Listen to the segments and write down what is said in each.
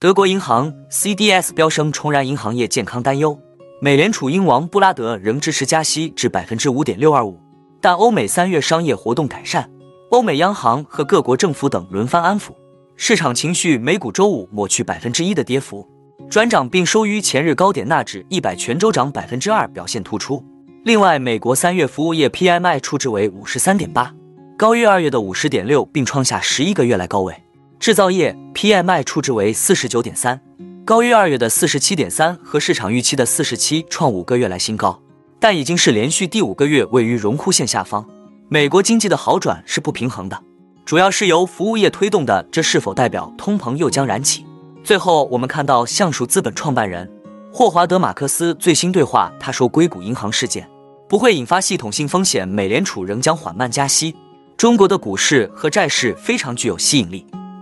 德国银行 CDS 飙升，重燃银行业健康担忧。美联储英王布拉德仍支持加息至百分之五点六二五，但欧美三月商业活动改善，欧美央行和各国政府等轮番安抚市场情绪。美股周五抹去百分之一的跌幅，转涨并收于前日高点，纳指一百全周涨百分之二，表现突出。另外，美国三月服务业 PMI 初值为五十三点八，高于二月的五十点六，并创下十一个月来高位。制造业 PMI 初值为四十九点三。高于二月的四十七点三和市场预期的四十七，创五个月来新高，但已经是连续第五个月位于荣枯线下方。美国经济的好转是不平衡的，主要是由服务业推动的，这是否代表通膨又将燃起？最后，我们看到橡树资本创办人霍华德·马克思最新对话，他说硅谷银行事件不会引发系统性风险，美联储仍将缓慢加息。中国的股市和债市非常具有吸引力，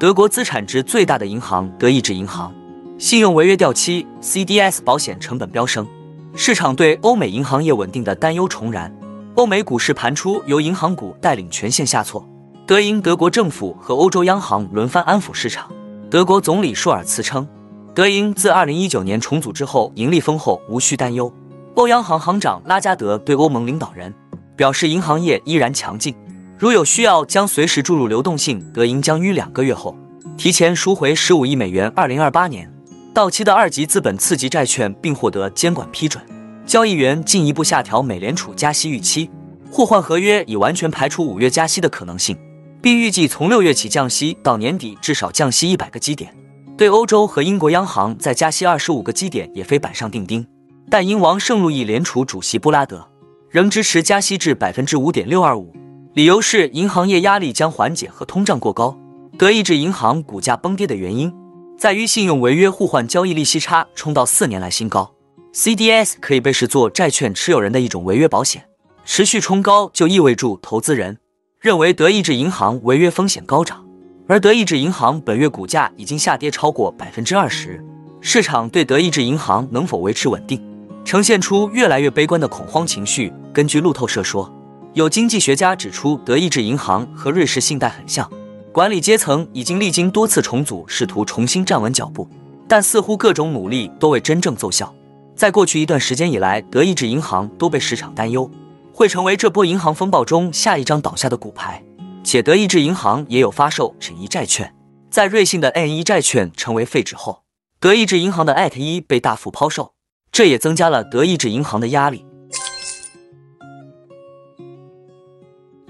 德国资产值最大的银行德意志银行，信用违约掉期，CDS 保险成本飙升，市场对欧美银行业稳定的担忧重燃。欧美股市盘初由银行股带领全线下挫，德银德国政府和欧洲央行轮番安抚市场。德国总理舒尔茨称，德银自2019年重组之后盈利丰厚，无需担忧。欧央行行长拉加德对欧盟领导人表示，银行业依然强劲。如有需要，将随时注入流动性。德银将于两个月后提前赎回十五亿美元二零二八年到期的二级资本次级债券，并获得监管批准。交易员进一步下调美联储加息预期，互换合约已完全排除五月加息的可能性，并预计从六月起降息，到年底至少降息一百个基点。对欧洲和英国央行再加息二十五个基点也非板上钉钉，但英王圣路易联储主席布拉德仍支持加息至百分之五点六二五。理由是银行业压力将缓解和通胀过高。德意志银行股价崩跌的原因在于信用违约互换交易利息差冲到四年来新高。CDS 可以被视作债券持有人的一种违约保险，持续冲高就意味着投资人认为德意志银行违约风险高涨。而德意志银行本月股价已经下跌超过百分之二十，市场对德意志银行能否维持稳定呈现出越来越悲观的恐慌情绪。根据路透社说。有经济学家指出，德意志银行和瑞士信贷很像，管理阶层已经历经多次重组，试图重新站稳脚步，但似乎各种努力都未真正奏效。在过去一段时间以来，德意志银行都被市场担忧会成为这波银行风暴中下一张倒下的骨牌，且德意志银行也有发售审一债券。在瑞信的 N 一债券成为废纸后，德意志银行的 at 一被大幅抛售，这也增加了德意志银行的压力。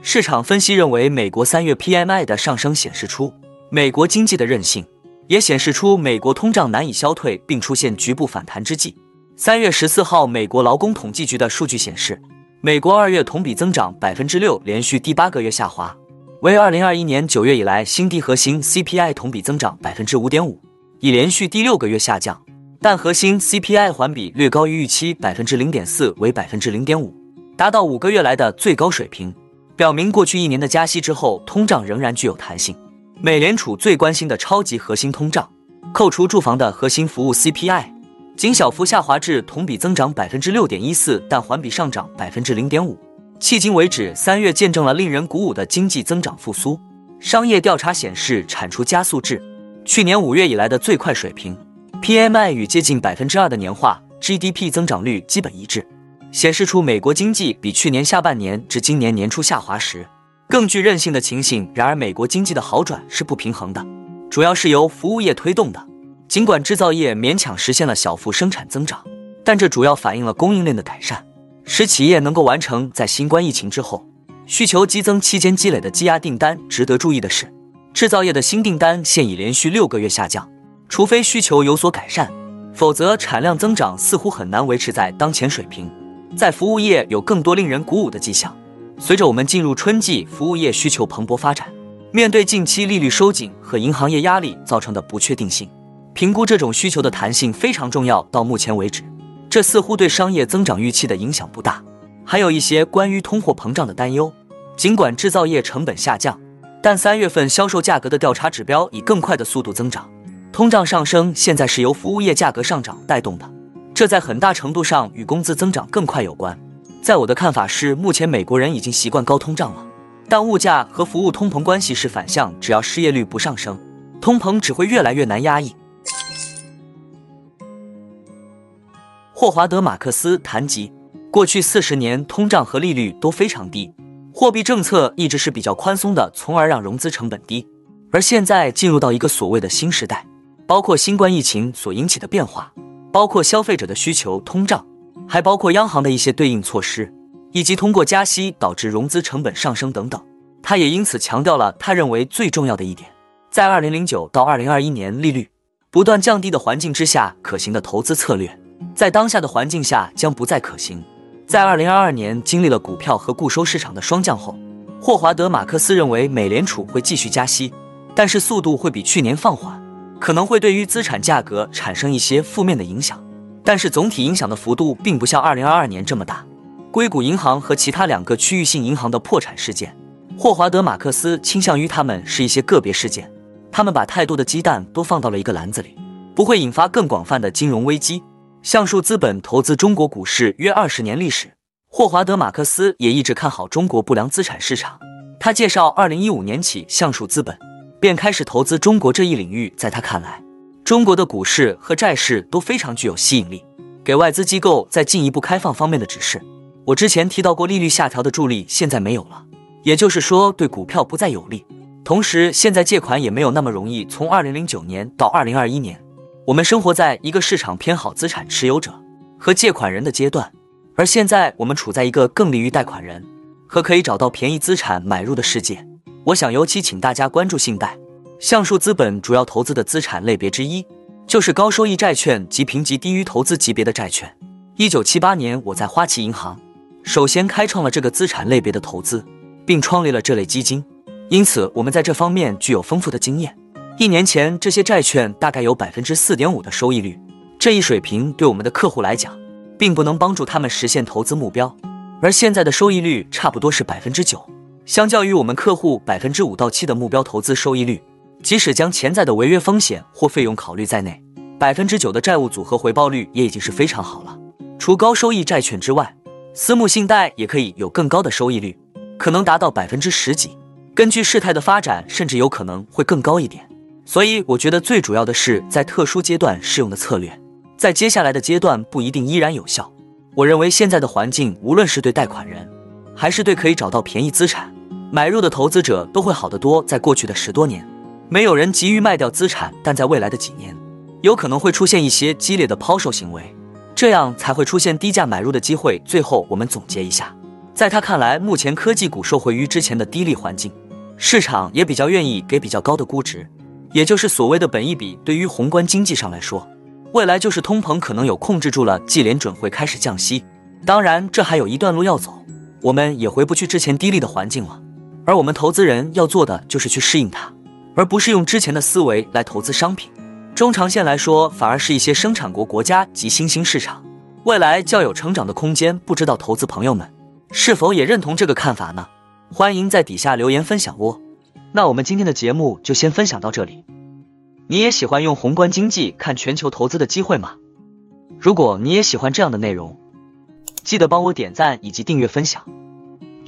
市场分析认为，美国三月 PMI 的上升显示出美国经济的韧性，也显示出美国通胀难以消退并出现局部反弹之际。三月十四号，美国劳工统计局的数据显示，美国二月同比增长百分之六，连续第八个月下滑，为二零二一年九月以来新低。核心 CPI 同比增长百分之五点五，已连续第六个月下降，但核心 CPI 环比略高于预期百分之零点四，为百分之零点五，达到五个月来的最高水平。表明过去一年的加息之后，通胀仍然具有弹性。美联储最关心的超级核心通胀，扣除住房的核心服务 CPI，仅小幅下滑至同比增长百分之六点一四，但环比上涨百分之零点五。迄今为止，三月见证了令人鼓舞的经济增长复苏。商业调查显示，产出加速至去年五月以来的最快水平，PMI 与接近百分之二的年化 GDP 增长率基本一致。显示出美国经济比去年下半年至今年年初下滑时更具韧性的情形。然而，美国经济的好转是不平衡的，主要是由服务业推动的。尽管制造业勉强实现了小幅生产增长，但这主要反映了供应链的改善，使企业能够完成在新冠疫情之后需求激增期间积累的积压订单。值得注意的是，制造业的新订单现已连续六个月下降，除非需求有所改善，否则产量增长似乎很难维持在当前水平。在服务业有更多令人鼓舞的迹象。随着我们进入春季，服务业需求蓬勃发展。面对近期利率收紧和银行业压力造成的不确定性。评估这种需求的弹性非常重要。到目前为止，这似乎对商业增长预期的影响不大。还有一些关于通货膨胀的担忧。尽管制造业成本下降，但三月份销售价格的调查指标以更快的速度增长。通胀上升现在是由服务业价格上涨带动的，这在很大程度上与工资增长更快有关。在我的看法是，目前美国人已经习惯高通胀了，但物价和服务通膨关系是反向，只要失业率不上升，通膨只会越来越难压抑。霍华德·马克思谈及，过去四十年通胀和利率都非常低，货币政策一直是比较宽松的，从而让融资成本低。而现在进入到一个所谓的新时代，包括新冠疫情所引起的变化，包括消费者的需求通胀，还包括央行的一些对应措施，以及通过加息导致融资成本上升等等。他也因此强调了他认为最重要的一点，在二零零九到二零二一年利率不断降低的环境之下，可行的投资策略。在当下的环境下将不再可行。在二零二二年经历了股票和固收市场的双降后，霍华德·马克思认为美联储会继续加息，但是速度会比去年放缓，可能会对于资产价格产生一些负面的影响，但是总体影响的幅度并不像二零二二年这么大。硅谷银行和其他两个区域性银行的破产事件，霍华德·马克思倾向于他们是一些个别事件，他们把太多的鸡蛋都放到了一个篮子里，不会引发更广泛的金融危机。橡树资本投资中国股市约二十年历史，霍华德·马克思也一直看好中国不良资产市场。他介绍，二零一五年起，橡树资本便开始投资中国这一领域。在他看来，中国的股市和债市都非常具有吸引力，给外资机构在进一步开放方面的指示。我之前提到过，利率下调的助力现在没有了，也就是说，对股票不再有利。同时，现在借款也没有那么容易。从二零零九年到二零二一年。我们生活在一个市场偏好资产持有者和借款人的阶段，而现在我们处在一个更利于贷款人和可以找到便宜资产买入的世界。我想尤其请大家关注信贷。橡树资本主要投资的资产类别之一就是高收益债券及评级低于投资级别的债券。一九七八年，我在花旗银行首先开创了这个资产类别的投资，并创立了这类基金，因此我们在这方面具有丰富的经验。一年前，这些债券大概有百分之四点五的收益率，这一水平对我们的客户来讲，并不能帮助他们实现投资目标。而现在的收益率差不多是百分之九，相较于我们客户百分之五到七的目标投资收益率，即使将潜在的违约风险或费用考虑在内，百分之九的债务组合回报率也已经是非常好了。除高收益债券之外，私募信贷也可以有更高的收益率，可能达到百分之十几，根据事态的发展，甚至有可能会更高一点。所以我觉得最主要的是在特殊阶段适用的策略，在接下来的阶段不一定依然有效。我认为现在的环境，无论是对贷款人，还是对可以找到便宜资产买入的投资者，都会好得多。在过去的十多年，没有人急于卖掉资产，但在未来的几年，有可能会出现一些激烈的抛售行为，这样才会出现低价买入的机会。最后，我们总结一下，在他看来，目前科技股受惠于之前的低利环境，市场也比较愿意给比较高的估值。也就是所谓的本益比，对于宏观经济上来说，未来就是通膨可能有控制住了，季联准会开始降息。当然，这还有一段路要走，我们也回不去之前低利的环境了。而我们投资人要做的就是去适应它，而不是用之前的思维来投资商品。中长线来说，反而是一些生产国国家及新兴市场，未来较有成长的空间。不知道投资朋友们是否也认同这个看法呢？欢迎在底下留言分享哦。那我们今天的节目就先分享到这里。你也喜欢用宏观经济看全球投资的机会吗？如果你也喜欢这样的内容，记得帮我点赞以及订阅分享